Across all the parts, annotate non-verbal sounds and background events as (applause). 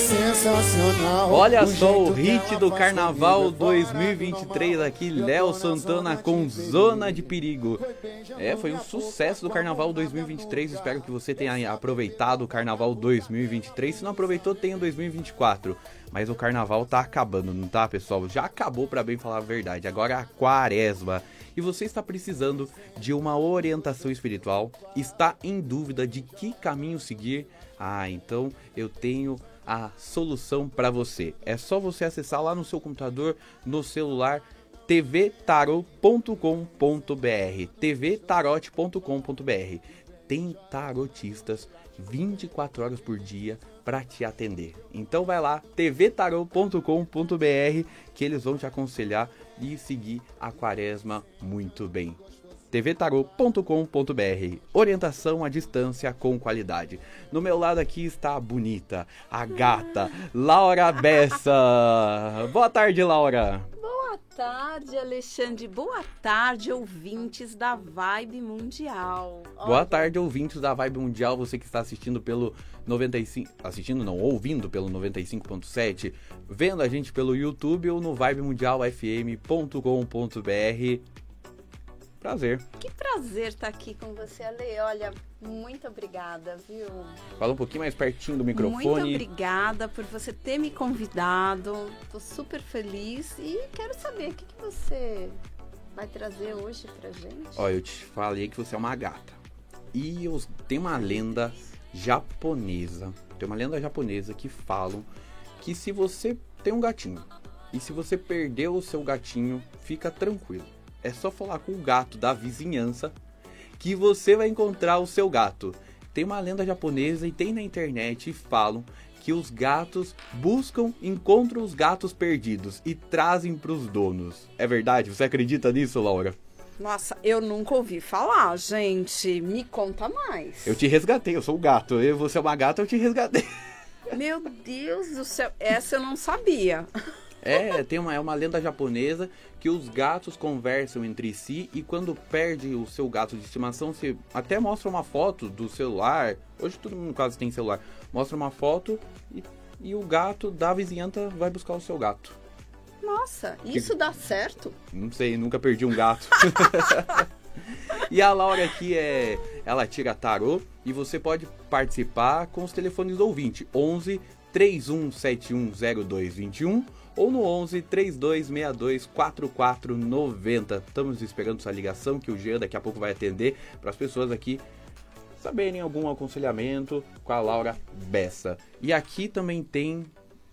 é sensacional. Olha só o hit do Carnaval comigo, 2023 aqui, Léo Santana com Zona de Perigo. É, foi um sucesso do Carnaval 2023. Espero que você tenha aproveitado o Carnaval 2023. Se não aproveitou, tenha 2024. Mas o Carnaval tá acabando, não tá, pessoal? Já acabou, pra bem falar a verdade. Agora é a quaresma. E você está precisando de uma orientação espiritual? Está em dúvida de que caminho seguir? Ah, então eu tenho a solução para você. É só você acessar lá no seu computador, no celular, tvtarot.com.br, tvtarot.com.br. Tem tarotistas 24 horas por dia para te atender. Então vai lá, tvtarot.com.br, que eles vão te aconselhar e seguir a quaresma muito bem tvtarot.com.br. Orientação à distância com qualidade. No meu lado aqui está a bonita, a gata, (laughs) Laura Bessa. Boa tarde, Laura. Boa tarde, Alexandre. Boa tarde, ouvintes da Vibe Mundial. Boa tarde, ouvintes da Vibe Mundial, você que está assistindo pelo 95, assistindo não, ouvindo pelo 95.7, vendo a gente pelo YouTube ou no vibemundialfm.com.br. Prazer. Que prazer estar aqui com você, Ale. Olha, muito obrigada, viu? Fala um pouquinho mais pertinho do microfone. Muito obrigada por você ter me convidado. Tô super feliz e quero saber o que, que você vai trazer hoje pra gente. Ó, eu te falei que você é uma gata. E eu, tem uma lenda japonesa. Tem uma lenda japonesa que falam que se você tem um gatinho e se você perdeu o seu gatinho, fica tranquilo. É só falar com o gato da vizinhança que você vai encontrar o seu gato. Tem uma lenda japonesa e tem na internet e falam que os gatos buscam, encontram os gatos perdidos e trazem para os donos. É verdade? Você acredita nisso, Laura? Nossa, eu nunca ouvi falar, gente. Me conta mais. Eu te resgatei, eu sou o gato. Eu, você é uma gata, eu te resgatei. Meu Deus do céu, essa eu não sabia. (laughs) É, tem uma, é uma lenda japonesa que os gatos conversam entre si e quando perde o seu gato de estimação, você até mostra uma foto do celular. Hoje todo mundo quase tem celular. Mostra uma foto e, e o gato da vizinhança vai buscar o seu gato. Nossa, isso dá certo? Não sei, nunca perdi um gato. (laughs) e a Laura aqui é. Ela tira tarô e você pode participar com os telefones do ouvinte: 11 31710221 ou no 11 3262 4490. Estamos esperando sua ligação que o Jean daqui a pouco vai atender para as pessoas aqui saberem algum aconselhamento com a Laura Bessa. E aqui também tem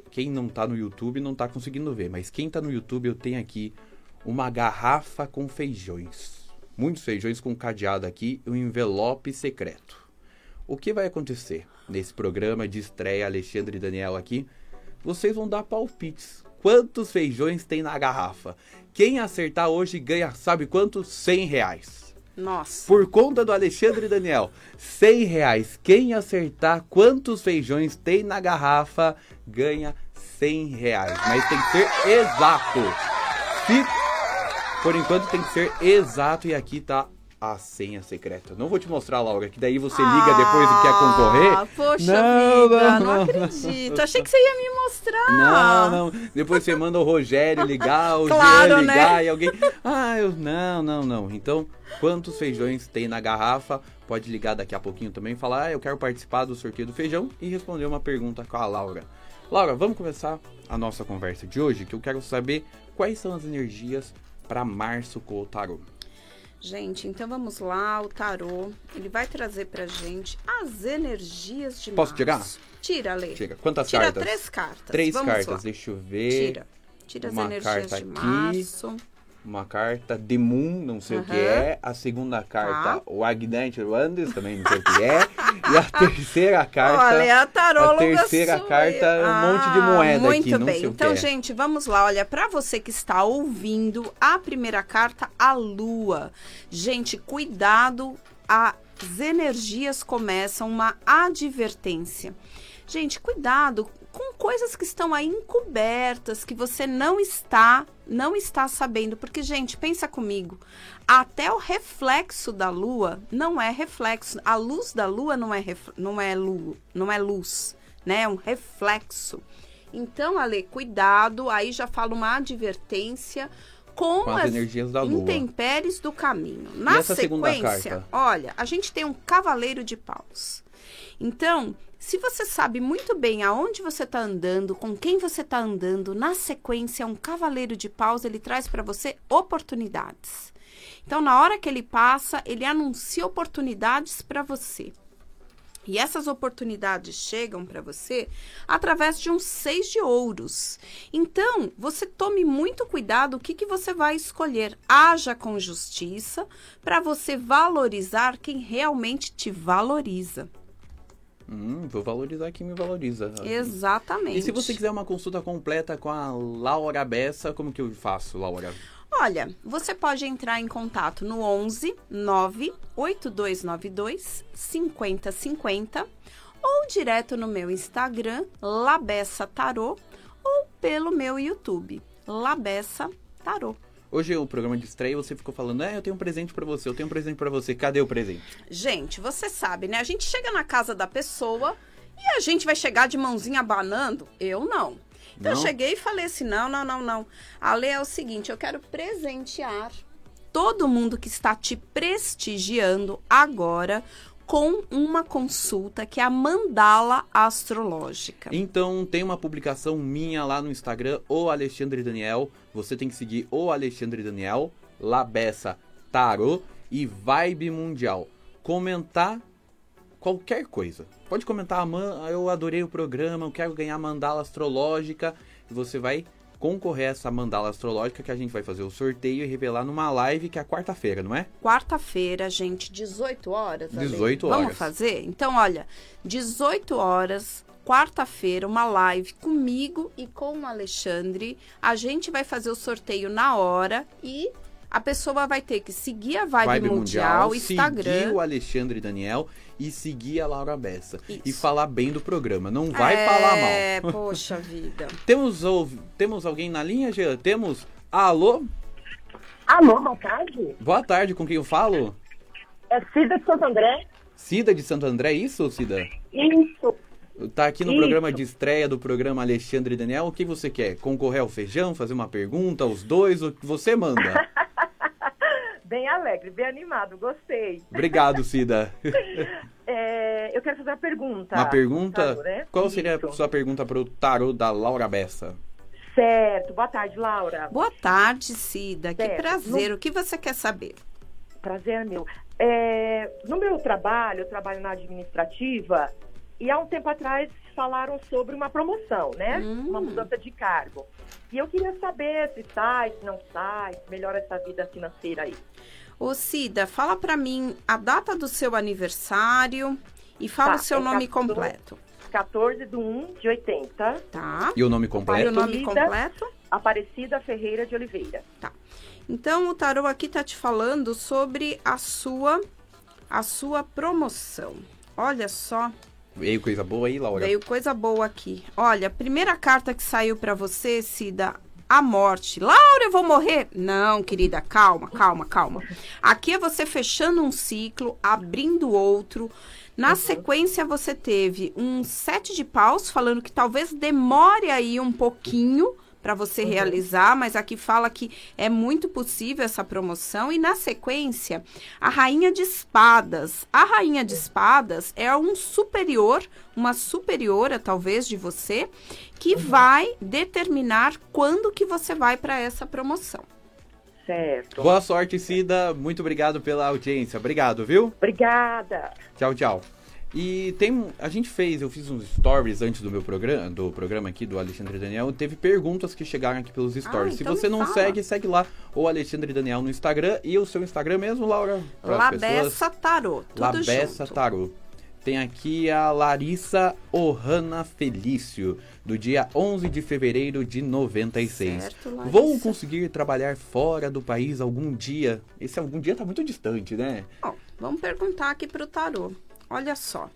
quem não tá no YouTube não tá conseguindo ver, mas quem tá no YouTube eu tenho aqui uma garrafa com feijões. Muitos feijões com cadeado aqui e um envelope secreto. O que vai acontecer nesse programa de estreia Alexandre e Daniel aqui? Vocês vão dar palpites. Quantos feijões tem na garrafa? Quem acertar hoje ganha, sabe quantos? 100 reais. Nossa. Por conta do Alexandre e Daniel, 100 reais. Quem acertar quantos feijões tem na garrafa ganha 100 reais. Mas tem que ser exato. Se... Por enquanto tem que ser exato e aqui tá a senha secreta. Não vou te mostrar, Laura, que daí você liga depois e quer concorrer. Ah, poxa Não, vida, não, não, não, acredito. Achei que você ia me mostrar. Não, não. Depois você manda o Rogério ligar, o (laughs) Claro, Jean ligar né? e alguém. Ah, eu. Não, não, não. Então, quantos feijões tem na garrafa? Pode ligar daqui a pouquinho também e falar, ah, eu quero participar do sorteio do feijão e responder uma pergunta com a Laura. Laura, vamos começar a nossa conversa de hoje, que eu quero saber quais são as energias para março com o tarô. Gente, então vamos lá, o tarô, ele vai trazer pra gente as energias de Posso março. tirar? Tira, Lê. Chega. Quantas Tira cartas? três cartas. Três Vamos cartas, lá. deixa eu ver. Tira. Tira as Uma energias carta de aqui. março. Uma carta de Moon, não sei o que é. A segunda carta, Tá. o Agnete Wandes, também não sei o que é. E a terceira carta. Olha, a taróloga a terceira sou carta é um eu. monte de moeda muito aqui, não bem. sei o que então, é. gente, vamos lá. Olha, pra você que está ouvindo, a primeira carta, a lua. Gente, cuidado, as energias começam uma advertência. Gente, cuidado com coisas que estão aí encobertas, que você não está, não está sabendo, porque gente, pensa comigo, até o reflexo da lua não é reflexo, a luz da lua não é não é lua, não é luz. né? Um reflexo. Então, Ale, cuidado, aí já fala uma advertência com, Com as energias da lua. intempéries do caminho. Na sequência, carta? olha, a gente tem um cavaleiro de paus. Então, se você sabe muito bem aonde você está andando, com quem você está andando, na sequência, um cavaleiro de paus, ele traz para você oportunidades. Então, na hora que ele passa, ele anuncia oportunidades para você. E essas oportunidades chegam para você através de um seis de ouros. Então, você tome muito cuidado o que, que você vai escolher. Haja com justiça para você valorizar quem realmente te valoriza. Hum, vou valorizar quem me valoriza. Exatamente. E se você quiser uma consulta completa com a Laura Bessa, como que eu faço, Laura? Olha, você pode entrar em contato no 11 98292 5050 ou direto no meu Instagram, Labessa Tarô, ou pelo meu YouTube, Labessa Tarô. Hoje o programa de estreia você ficou falando, é, eu tenho um presente pra você, eu tenho um presente pra você. Cadê o presente? Gente, você sabe, né? A gente chega na casa da pessoa e a gente vai chegar de mãozinha abanando? Eu não. Então Não? eu cheguei e falei assim: não, não, não, não. A lei é o seguinte: eu quero presentear todo mundo que está te prestigiando agora com uma consulta que é a mandala astrológica. Então tem uma publicação minha lá no Instagram, o Alexandre Daniel. Você tem que seguir o Alexandre Daniel, Labessa Tarô e Vibe Mundial. Comentar qualquer coisa. Pode comentar, "Man, eu adorei o programa, eu quero ganhar mandala astrológica. E você vai concorrer a essa mandala astrológica que a gente vai fazer o sorteio e revelar numa live que é quarta-feira, não é? Quarta-feira, gente, 18 horas. Ale? 18 Vamos horas. fazer? Então, olha, 18 horas, quarta-feira, uma live comigo e com o Alexandre. A gente vai fazer o sorteio na hora e a pessoa vai ter que seguir a Vibe, Mundial, Instagram. seguir o Alexandre Daniel e seguir a Laura Bessa. Isso. E falar bem do programa. Não vai é, falar mal. É, poxa (laughs) vida. Temos, temos alguém na linha, Jean? Temos? Alô? Alô, boa tarde. Boa tarde, com quem eu falo? É Cida de Santo André? Cida de Santo André, é isso, Cida? Isso. Tá aqui no Isso. programa de estreia do programa Alexandre Daniel. O que você quer? Concorrer ao feijão, fazer uma pergunta, os dois? O que você manda? (laughs) Bem alegre, bem animado, gostei. Obrigado, Cida. (laughs) É, eu quero fazer uma pergunta. Uma pergunta? Tarô, né? Qual seria a Isso. sua pergunta para o tarô da Laura Bessa? Certo. Boa tarde, Laura. Boa tarde, Cida. Que Certo. prazer. O que você quer saber? Prazer é meu. É, no meu trabalho, eu trabalho na administrativa e há um tempo atrás falaram sobre uma promoção, né? Hum. Uma mudança de cargo. E eu queria saber se sai, se não sai, se melhora essa vida financeira aí. Ô, Cida, fala pra mim a data do seu aniversário e fala Tá, o seu é nome 14. completo, 14 de 1 de 80, tá? E o nome E o completo? nome completo? Aparecida Ferreira de Oliveira. Então, o tarô aqui tá te falando sobre a sua a sua promoção. Olha só, Veio coisa boa aí, Laura? veio coisa boa aqui. Olha, a primeira carta que saiu pra você, Cida, a morte. Laura, eu vou morrer? Não, querida, calma, calma, calma. Aqui é você fechando um ciclo, abrindo outro. Na sequência, você teve um sete de paus, falando que talvez demore aí um pouquinho para você realizar, mas aqui fala que é muito possível essa promoção. E na sequência, a rainha de espadas. A rainha de espadas é um superior, uma superiora talvez de você, que vai determinar quando que você vai para essa promoção. Certo. Boa sorte, Cida. Muito obrigado pela audiência. Obrigado, viu? Obrigada. Tchau, tchau. E tem, a gente fez, eu fiz uns stories antes do meu programa, do programa aqui do Alexandre Daniel, teve perguntas que chegaram aqui pelos stories. Se então você me não fala. segue, segue lá o Alexandre Daniel no Instagram e o seu Instagram mesmo, Laura, pessoas. Labessa Tarô, tudo Labessa junto. Tarô. Tem aqui a Larissa Ohana Felício, do dia 11 de fevereiro de 96. Certo, Larissa. Vou conseguir trabalhar fora do país algum dia. Esse algum dia tá muito distante, né? Bom, vamos perguntar aqui para o tarô. Olha só.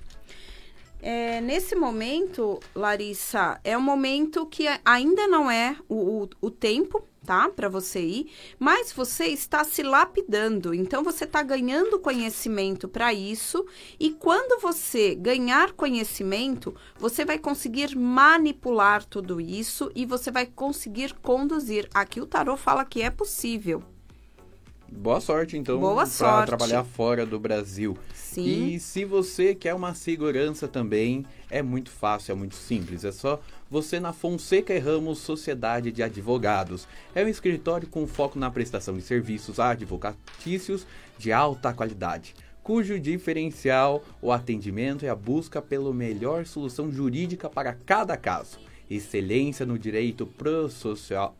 É, nesse momento, Larissa, é um momento que ainda não é o, o, o tempo, tá? Para você ir, mas você está se lapidando. Então, você está ganhando conhecimento para isso. E quando você ganhar conhecimento, você vai conseguir manipular tudo isso e você vai conseguir conduzir. Aqui o tarô fala que é possível. Boa sorte, então, para trabalhar fora do Brasil. Sim. E se você quer uma segurança também, é muito fácil, é muito simples. É só você na Fonseca e Ramos Sociedade de Advogados. É um escritório com foco na prestação de serviços advocatícios de alta qualidade, cujo diferencial, o atendimento e a busca pela melhor solução jurídica para cada caso. Excelência no direito processual,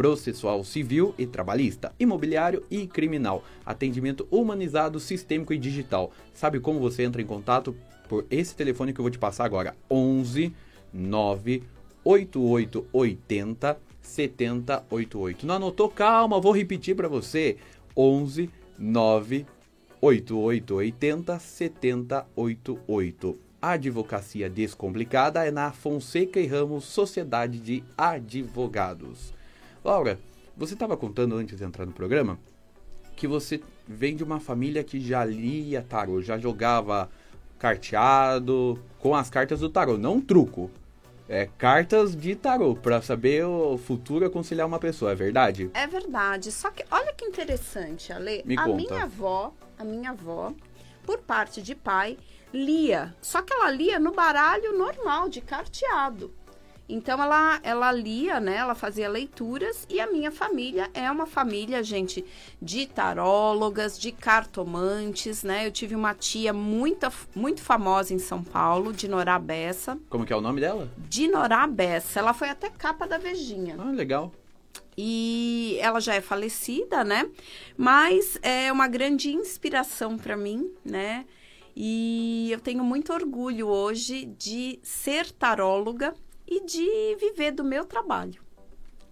processual civil e trabalhista, imobiliário e criminal, atendimento humanizado, sistêmico e digital. Sabe como você entra em contato por esse telefone que eu vou te passar agora? 11 9 8880 7088. Não anotou? Calma, vou repetir para você. 11 9 8880 7088. A advocacia descomplicada é na Fonseca e Ramos Sociedade de Advogados. Laura, você estava contando antes de entrar no programa que você vem de uma família que já lia tarô, já jogava carteado com as cartas do tarô, não truco. É cartas de tarô para saber o futuro aconselhar uma pessoa, é verdade? É verdade. Só que olha que interessante, Ale. Me a conta. minha avó, a minha avó, por parte de pai, lia. Só que ela lia no baralho normal de carteado. Então ela, ela lia, né? Ela fazia leituras e a minha família é uma família, gente, de tarólogas, de cartomantes, né? Eu tive uma tia muito, muito famosa em São Paulo, Dinorá Bessa. Como que é o nome dela? Dinorá Bessa. Ela foi até capa da Vejinha. Ah, legal. E ela já é falecida, né? Mas é uma grande inspiração para mim, né? E eu tenho muito orgulho hoje de ser taróloga e de viver do meu trabalho.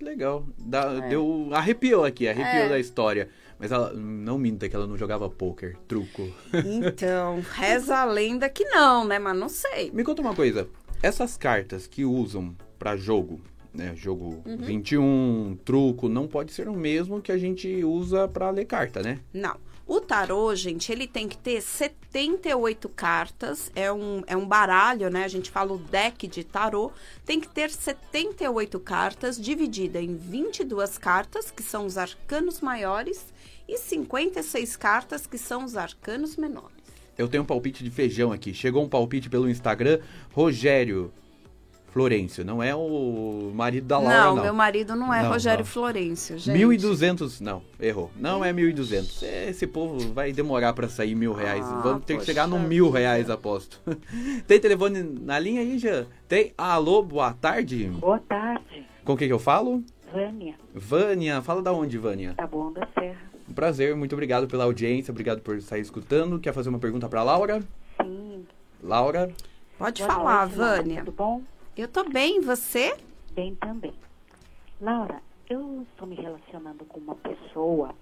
Legal. Dá- Deu arrepiou aqui, arrepiou É. da história. Mas ela não minta que ela não jogava poker, truco. Então, (laughs) reza a lenda que não, né? Mas não sei. Me conta uma coisa. Essas cartas que usam pra jogo, né, jogo Uhum. 21, truco, não pode ser o mesmo que a gente usa pra ler carta, né? Não. O tarô, gente, ele tem que ter 78 cartas. É um, é um baralho, né? A gente fala o deck de tarô. Tem que ter 78 cartas, dividida em 22 cartas, que são os arcanos maiores, e 56 cartas, que são os arcanos menores. Eu tenho um palpite de feijão aqui. Chegou um palpite pelo Instagram, Rogério Florencio, não é o marido da Laura, não, não. meu marido não é Não, Rogério não. Florencio, gente. 1.200, não, errou. Não é 1.200. Esse povo vai demorar pra sair mil reais. Ah, Vamos ter que chegar no mil reais, aposto. (laughs) Tem telefone na linha aí, já? Tem? Alô, boa tarde. Boa tarde, Com quem que eu falo? Vânia, Vânia, fala da onde, Vânia? tá bom da Serra. Um prazer, muito obrigado pela audiência, obrigado por estar escutando. Quer fazer uma pergunta pra Laura? Sim. Laura, Pode Boa falar, noite. Vânia. Tudo bom? Eu tô bem, você? Bem também. Laura, eu estou me relacionando com uma pessoa,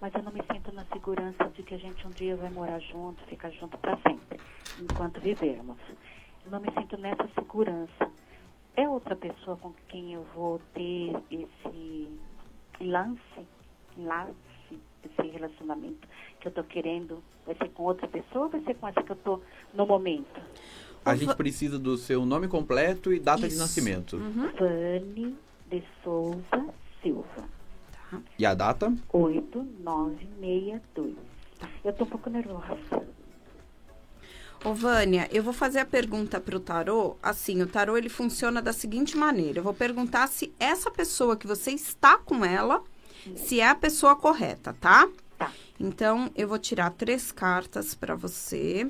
mas eu não me sinto na segurança de que a gente um dia vai morar junto, ficar junto para sempre, enquanto vivermos. Eu não me sinto nessa segurança. É outra pessoa com quem eu vou ter esse lance, lance, esse relacionamento que eu tô querendo? Vai ser com outra pessoa ou vai ser com essa que eu tô no momento? A gente precisa do seu nome completo e data de Isso. nascimento. Uhum. Vane de Souza Silva. E a data? 8962. Eu tô um pouco nervosa. Ô, Vânia, eu vou fazer a pergunta pro tarô. Assim, o tarô ele funciona da seguinte maneira: eu vou perguntar se essa pessoa que você está com ela, se é a pessoa correta, tá? Tá. Então, eu vou tirar três cartas para você.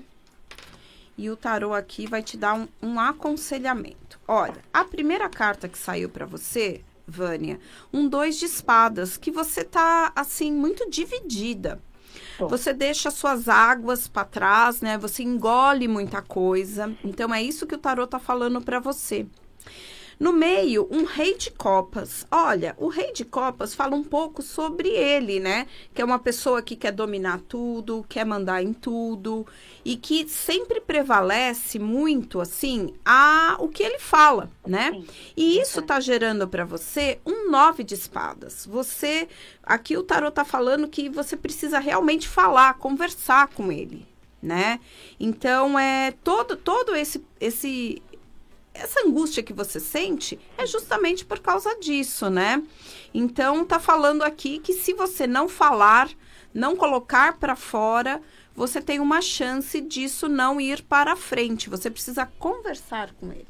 E o tarô aqui vai te dar um, um aconselhamento. Olha, a primeira carta que saiu para você, Vânia, um dois de espadas, que você tá, assim, muito dividida. Você deixa suas águas para trás, né? Você engole muita coisa. Então é isso que o tarô tá falando para você. No meio, um rei de copas. Olha, o rei de copas fala um pouco sobre ele, né? Que é uma pessoa que quer dominar tudo, quer mandar em tudo e que sempre prevalece muito assim a o que ele fala, né? Sim, E isso tá gerando para você um nove de espadas. Você aqui o tarot tá falando que você precisa realmente falar, conversar com ele, né? Então é todo todo esse esse essa angústia que você sente é justamente por causa disso, né? Então tá falando aqui que se você não falar, não colocar para fora, você tem uma chance disso não ir para frente. Você precisa conversar com ele.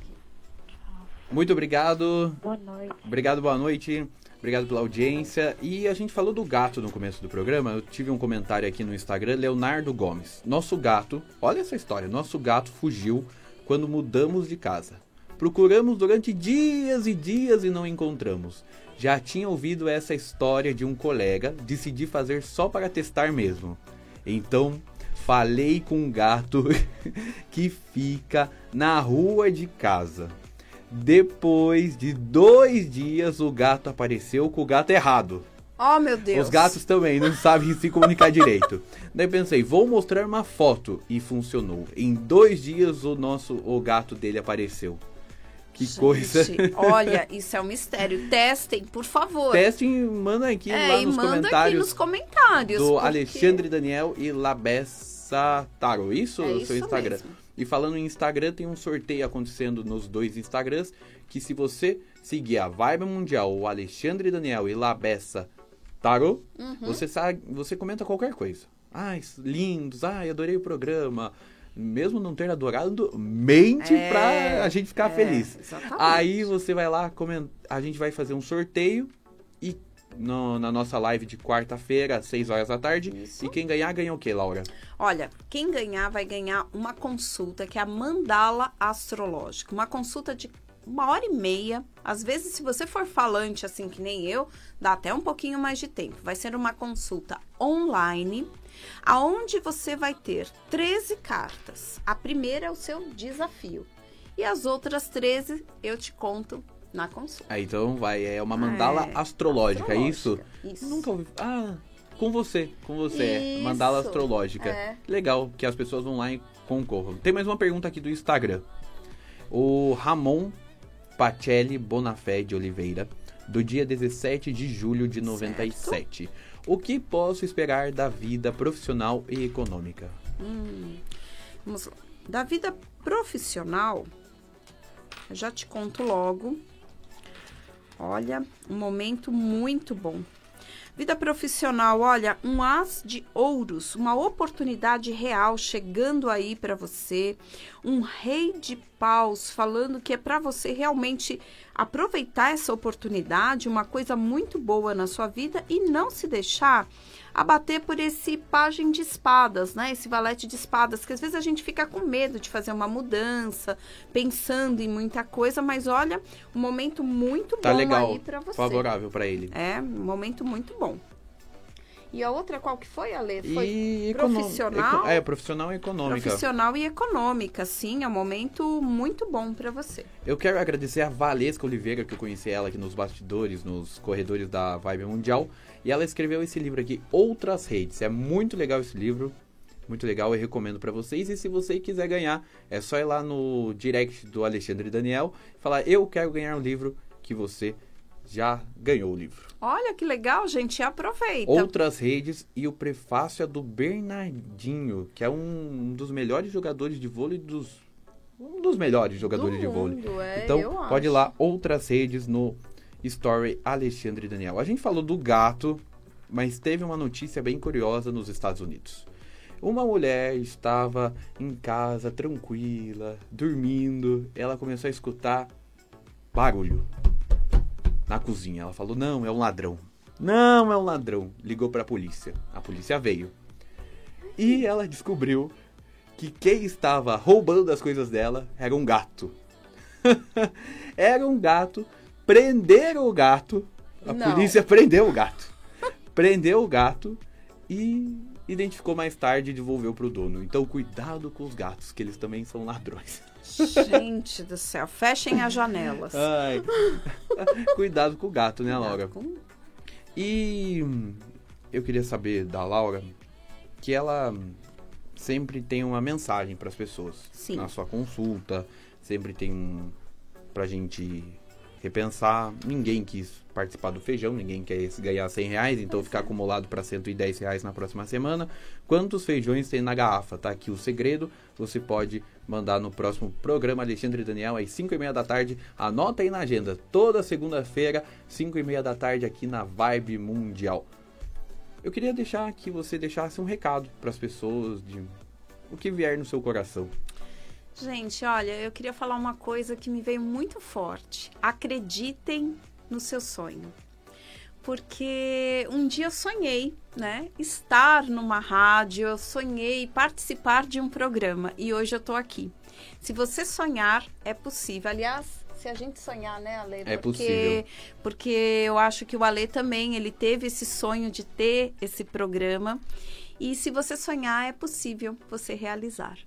Muito obrigado. Boa noite. Obrigado, boa noite. Obrigado pela audiência. E a gente falou do gato no começo do programa. Eu tive um comentário aqui no Instagram, Leonardo Gomes. Nosso gato, olha essa história. Nosso gato fugiu quando mudamos de casa. Procuramos durante dias e dias e não encontramos. Já tinha ouvido essa história de um colega, decidi fazer só para testar mesmo. Então, falei com um gato (laughs) que fica na rua de casa. Depois de dois dias, o gato apareceu com o gato errado. Oh, meu Deus. Os gatos também não sabem se comunicar direito. Daí pensei, vou mostrar uma foto e funcionou. Em dois dias o nosso o gato dele apareceu. Que Gente, coisa. Olha, (laughs) isso é um mistério. Testem, por favor. Teste e manda aqui é, lá nos manda aqui comentários nos comentários. do porque- Alexandre Daniel e Labessa Taro. Isso É o seu Instagram. mesmo. E falando em Instagram, tem um sorteio acontecendo nos dois Instagrams. Que se você seguir a Vibe Mundial, o Alexandre Daniel e Labessa Tarô, Uhum. você sabe, você comenta qualquer coisa. Ai, lindos, ai, adorei o programa. Mesmo não ter adorado, mente É, pra a gente ficar é, feliz. exatamente. Aí você vai lá, a gente vai fazer um sorteio e no- na nossa live de quarta-feira, às 6 horas da tarde. Isso. E quem ganhar, ganha o quê, Laura? Olha, quem ganhar vai ganhar uma consulta que é a mandala astrológica. Uma consulta de uma hora e meia. Às vezes, se você for falante assim que nem eu, dá até um pouquinho mais de tempo. Vai ser uma consulta online, aonde você vai ter 13 cartas. A primeira é o seu desafio. E as outras 13 eu te conto na consulta. Aí então vai, é uma mandala É, astrológica, é isso? Isso. Nunca ouvi. Ah, com você, com você. é. Isso. Mandala astrológica. É. Legal, que as pessoas vão lá e concorram. Tem mais uma pergunta aqui do Instagram. O Ramon Pacelli Bonafé de Oliveira, do dia 17 de julho de 97. O que posso esperar da vida profissional e econômica? Vamos lá. Da vida profissional, já te conto logo. Olha, um momento muito bom. Vida profissional, olha, um as de ouros, uma oportunidade real chegando aí para você, um rei de paus falando que é para você realmente aproveitar essa oportunidade, uma coisa muito boa na sua vida e não se deixar abater por esse pajem de espadas, né? Esse valete de espadas, que às vezes a gente fica com medo de fazer uma mudança, pensando em muita coisa, mas olha, um momento muito Tá bom legal, aí para você. favorável para ele. É, um momento muito bom. E a outra qual que foi, Ale? Foi E profissional? É, profissional e econômica. profissional e econômica, sim, é um momento muito bom para você. Eu quero agradecer a Valesca Oliveira, que eu conheci ela aqui nos bastidores, nos corredores da Vibe Mundial. E ela escreveu esse livro aqui, Outras Redes. É muito legal esse livro. Muito legal, eu recomendo pra vocês. E se você quiser ganhar, é só ir lá no direct do Alexandre Daniel e falar: Eu quero ganhar um livro que você já ganhou o livro. Olha que legal, gente, aproveita. Outras Redes e o prefácio é do Bernardinho, que é um dos melhores jogadores de vôlei dos. Um dos melhores jogadores Do de vôlei. mundo, é, Então, pode ir acho. lá, outras redes no Story Alexandre Daniel. A gente falou do gato, mas teve uma notícia bem curiosa nos Estados Unidos. Uma mulher estava em casa, tranquila, dormindo. Ela começou a escutar barulho na cozinha. Ela falou: Não, é um ladrão. Não, é um ladrão. Ligou para a polícia. A polícia veio. E ela descobriu que quem estava roubando as coisas dela era um gato. (laughs) era um gato. Prenderam o gato. A Não. polícia prendeu o gato. Prendeu o gato e identificou mais tarde e devolveu pro dono. Então cuidado com os gatos, que eles também são ladrões. Gente do céu, fechem as janelas. Ai. (laughs) cuidado com o gato, né, Laura? Com- E hum, eu queria saber da Laura que ela sempre tem uma mensagem para as pessoas Sim. na sua consulta, sempre tem um pra gente repensar. Ninguém quis participar do feijão, ninguém quer ganhar 100 reais, então ficar acumulado para 110 reais na próxima semana. Quantos feijões tem na garrafa? Tá aqui o segredo. Você pode mandar no próximo programa Alexandre e Daniel às 5 e meia da tarde. Anota aí na agenda. Toda segunda-feira, 5 e meia da tarde aqui na Vibe Mundial. Eu queria deixar que você deixasse um recado para as pessoas de o que vier no seu coração. Gente, olha, eu queria falar uma coisa que me veio muito forte. Acreditem no seu sonho. Porque um dia eu sonhei, né, estar numa rádio, eu sonhei participar de um programa e hoje eu tô aqui. Se você sonhar, é possível. Aliás, se a gente sonhar, né, Ale? É Porque- possível. Porque eu acho que o Ale também, ele teve esse sonho de ter esse programa. E se você sonhar, é possível você realizar.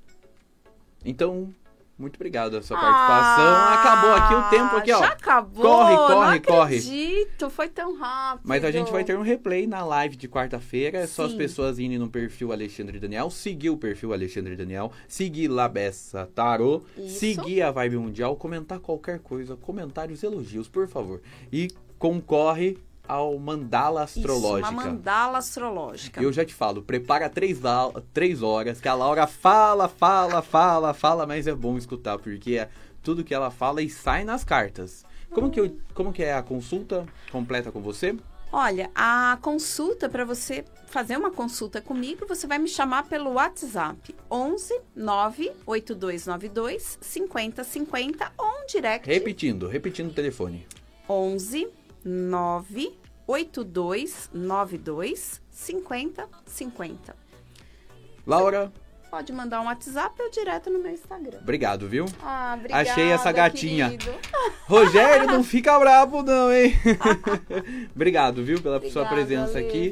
Então, muito obrigado a sua participação. Acabou aqui o tempo aqui, ó. Ah, Já acabou? Corre, corre, não corre. acredito, foi tão rápido. Mas a gente vai ter um replay na live de quarta-feira. É só as pessoas irem no perfil Alexandre Daniel, seguir o perfil Alexandre Daniel, seguir Labessa Tarô, Isso. seguir a Vibe Mundial, comentar qualquer coisa, comentários, elogios, por favor. E concorre ao Mandala Isso, Astrológica. uma mandala astrológica. Eu já te falo, prepara três, três horas, que a Laura fala, fala, fala, fala, mas é bom escutar, porque é tudo que ela fala e sai nas cartas. Como que, eu, como que é a consulta completa com você? Olha, a consulta para você fazer uma consulta comigo, você vai me chamar pelo WhatsApp 11 98292 5050 ou um direct Repetindo, repetindo o telefone. 11 98292 5050. Laura, Pode mandar um WhatsApp ou direto no meu Instagram. obrigado, viu? Ah, obrigada, Achei essa gatinha. querido. (laughs) Rogério, não fica bravo não, hein? (laughs) obrigado, viu, pela sua presença Ale. aqui.